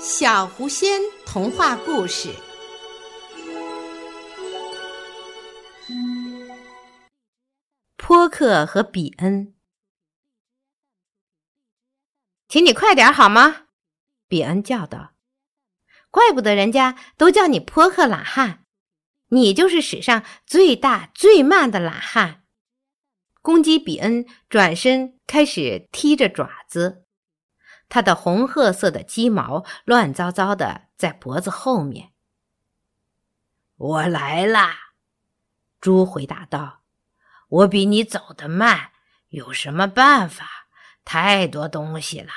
小狐仙童话故事。波克和比恩，请你快点好吗？比恩叫道：“怪不得人家都叫你波克懒汉，你就是史上最大最慢的懒汉。”公鸡比恩转身开始踢着爪子。它的红褐色的鸡毛乱糟糟的在脖子后面。我来啦，猪回答道：“我比你走得慢，有什么办法？太多东西了。”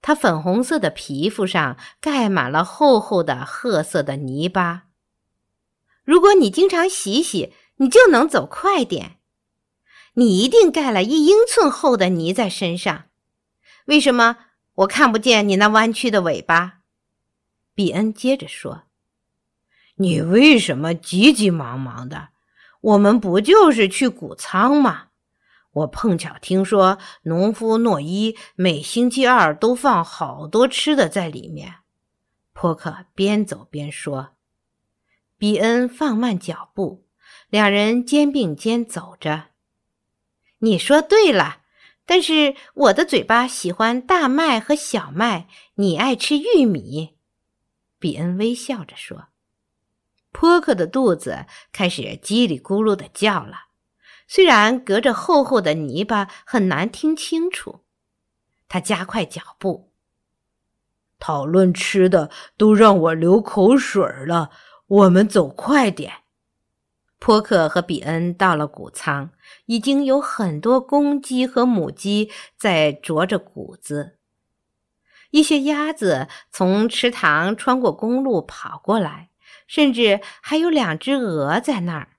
它粉红色的皮肤上盖满了厚厚的褐色的泥巴。如果你经常洗洗，你就能走快点。你一定盖了一英寸厚的泥在身上。为什么我看不见你那弯曲的尾巴？比恩接着说：“你为什么急急忙忙的？我们不就是去谷仓吗？我碰巧听说农夫诺伊每星期二都放好多吃的在里面。”波克边走边说。比恩放慢脚步，两人肩并肩走着。你说对了。但是我的嘴巴喜欢大麦和小麦，你爱吃玉米。”比恩微笑着说。波克的肚子开始叽里咕噜的叫了，虽然隔着厚厚的泥巴很难听清楚。他加快脚步。讨论吃的都让我流口水了，我们走快点。波克和比恩到了谷仓，已经有很多公鸡和母鸡在啄着谷子。一些鸭子从池塘穿过公路跑过来，甚至还有两只鹅在那儿。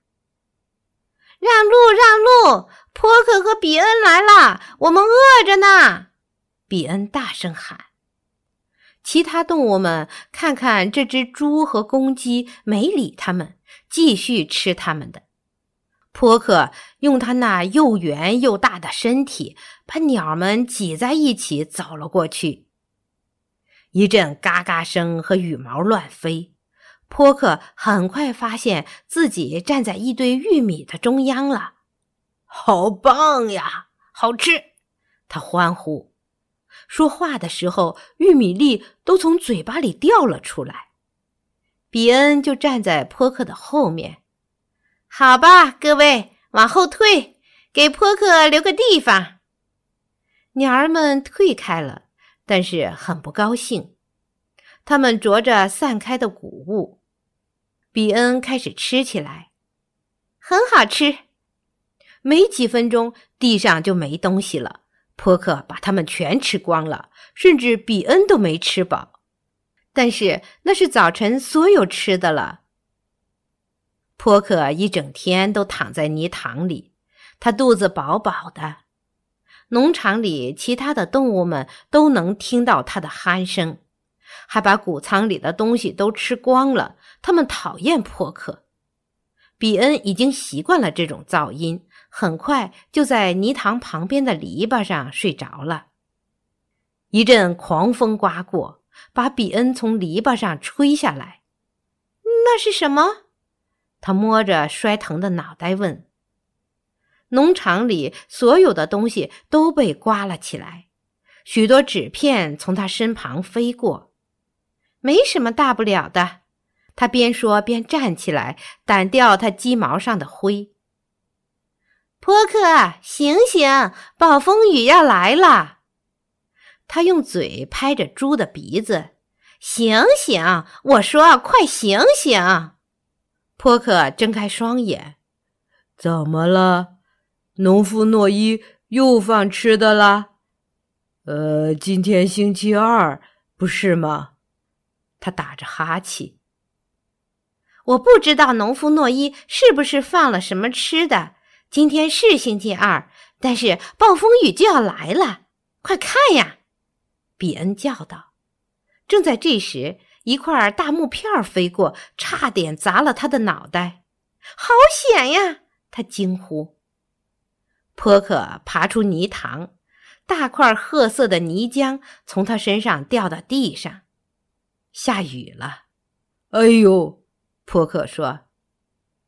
让路，让路！波克和比恩来了，我们饿着呢！比恩大声喊。其他动物们看看这只猪和公鸡，没理他们。继续吃他们的。波克用他那又圆又大的身体，把鸟们挤在一起走了过去。一阵嘎嘎声和羽毛乱飞，波克很快发现自己站在一堆玉米的中央了。好棒呀，好吃！他欢呼。说话的时候，玉米粒都从嘴巴里掉了出来。比恩就站在波克的后面。好吧，各位，往后退，给波克留个地方。鸟儿们退开了，但是很不高兴。他们啄着散开的谷物。比恩开始吃起来，很好吃。没几分钟，地上就没东西了。波克把它们全吃光了，甚至比恩都没吃饱。但是那是早晨所有吃的了。波克一整天都躺在泥塘里，他肚子饱饱的。农场里其他的动物们都能听到他的鼾声，还把谷仓里的东西都吃光了。他们讨厌波克。比恩已经习惯了这种噪音，很快就在泥塘旁边的篱笆上睡着了。一阵狂风刮过。把比恩从篱笆上吹下来，那是什么？他摸着摔疼的脑袋问。农场里所有的东西都被刮了起来，许多纸片从他身旁飞过。没什么大不了的，他边说边站起来，掸掉他鸡毛上的灰。波克，醒醒，暴风雨要来了。他用嘴拍着猪的鼻子，“醒醒！我说，快醒醒！”波克睁开双眼，“怎么了？农夫诺伊又放吃的了？呃，今天星期二，不是吗？”他打着哈欠。“我不知道农夫诺伊是不是放了什么吃的。今天是星期二，但是暴风雨就要来了，快看呀！”比恩叫道：“正在这时，一块大木片飞过，差点砸了他的脑袋。好险呀！”他惊呼。波克爬出泥塘，大块褐色的泥浆从他身上掉到地上。下雨了，哎呦！波克说：“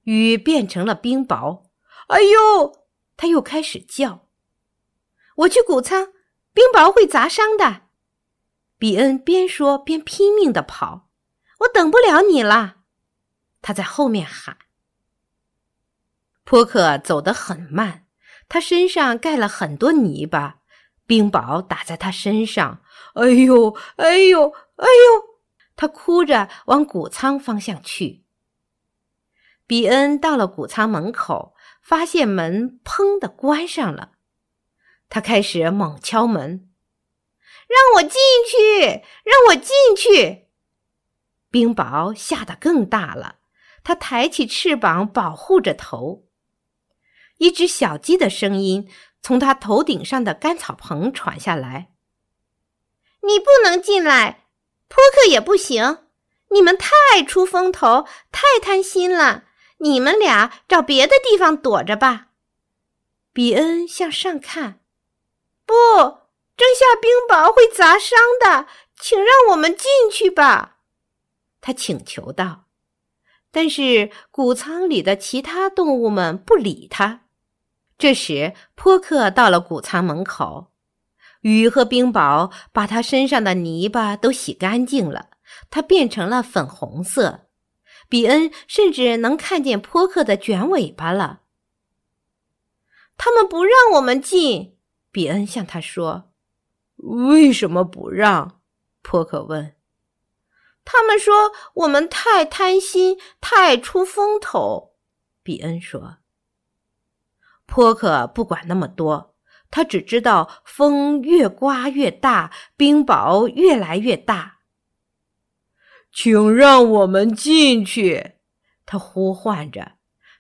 雨变成了冰雹。”哎呦！他又开始叫。我去谷仓，冰雹会砸伤的。比恩边说边拼命的跑。我等不了你了，他在后面喊。波克走得很慢，他身上盖了很多泥巴，冰雹打在他身上。哎呦，哎呦，哎呦！他哭着往谷仓方向去。比恩到了谷仓门口，发现门砰的关上了。他开始猛敲门：“让我进去，让我进去！”冰雹下得更大了，它抬起翅膀保护着头。一只小鸡的声音从它头顶上的干草棚传下来：“你不能进来，扑克也不行，你们太出风头，太贪心了。你们俩找别的地方躲着吧。”比恩向上看，不，这下冰雹会砸伤的，请让我们进去吧。他请求道，但是谷仓里的其他动物们不理他。这时，波克到了谷仓门口，雨和冰雹把他身上的泥巴都洗干净了，他变成了粉红色。比恩甚至能看见波克的卷尾巴了。他们不让我们进，比恩向他说：“为什么不让？”波克问。他们说我们太贪心，太出风头。比恩说：“波克不管那么多，他只知道风越刮越大，冰雹越来越大。”请让我们进去！他呼唤着，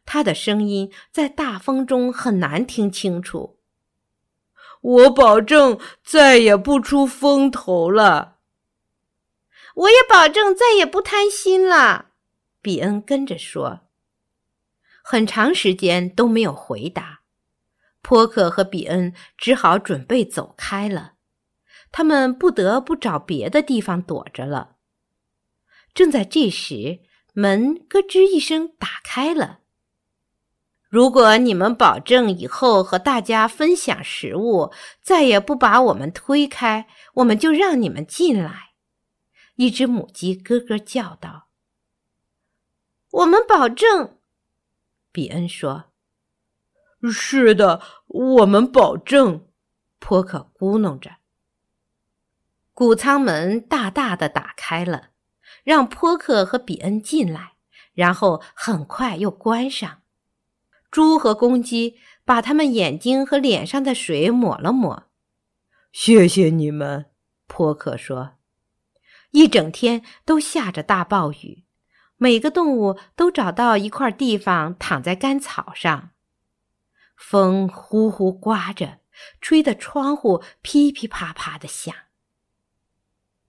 他的声音在大风中很难听清楚。我保证再也不出风头了。我也保证再也不贪心了，比恩跟着说。很长时间都没有回答，波克和比恩只好准备走开了。他们不得不找别的地方躲着了。正在这时，门咯吱一声打开了。如果你们保证以后和大家分享食物，再也不把我们推开，我们就让你们进来。一只母鸡咯咯叫道：“我们保证。”比恩说：“是的，我们保证。”波克咕哝着。谷仓门大大的打开了，让波克和比恩进来，然后很快又关上。猪和公鸡把他们眼睛和脸上的水抹了抹。“谢谢你们。”波克说。一整天都下着大暴雨，每个动物都找到一块地方躺在干草上。风呼呼刮着，吹得窗户噼噼啪啪的响。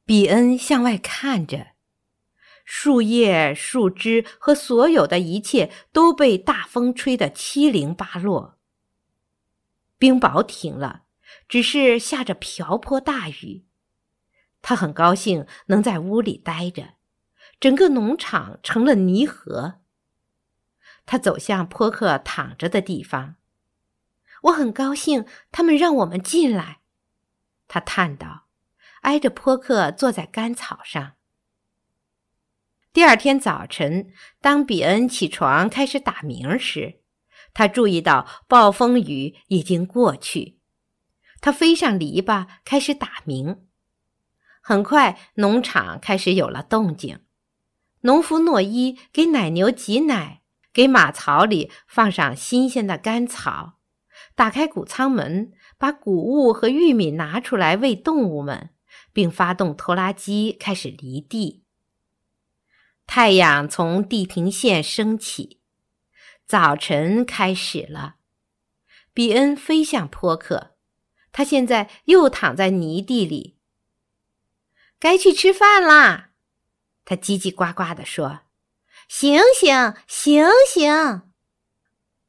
比恩向外看着，树叶、树枝和所有的一切都被大风吹得七零八落。冰雹停了，只是下着瓢泼大雨。他很高兴能在屋里待着，整个农场成了泥河。他走向坡克躺着的地方，我很高兴他们让我们进来。他叹道，挨着坡克坐在干草上。第二天早晨，当比恩起床开始打鸣时，他注意到暴风雨已经过去。他飞上篱笆开始打鸣。很快，农场开始有了动静。农夫诺伊给奶牛挤奶，给马槽里放上新鲜的干草，打开谷仓门，把谷物和玉米拿出来喂动物们，并发动拖拉机开始犁地。太阳从地平线升起，早晨开始了。比恩飞向坡克，他现在又躺在泥地里。该去吃饭啦，他叽叽呱呱地说：“醒醒，醒醒！”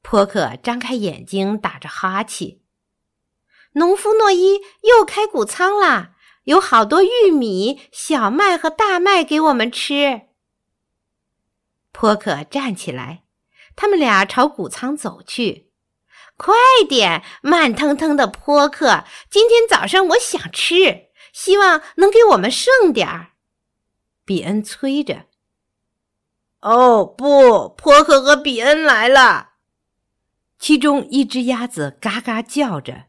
波克张开眼睛，打着哈欠。农夫诺伊又开谷仓啦，有好多玉米、小麦和大麦给我们吃。波克站起来，他们俩朝谷仓走去。快点，慢腾腾的波克！今天早上我想吃，希望能给我们剩点儿。比恩催着。哦不，波克和比恩来了。其中一只鸭子嘎嘎叫着，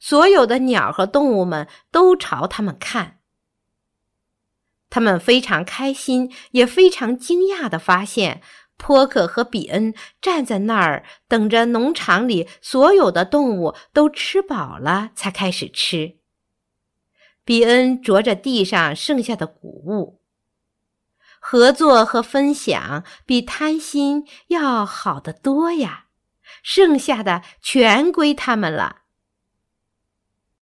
所有的鸟和动物们都朝他们看。他们非常开心，也非常惊讶地发现，波克和比恩站在那儿，等着农场里所有的动物都吃饱了才开始吃。比恩啄着地上剩下的谷物。合作和分享比贪心要好得多呀，剩下的全归他们了。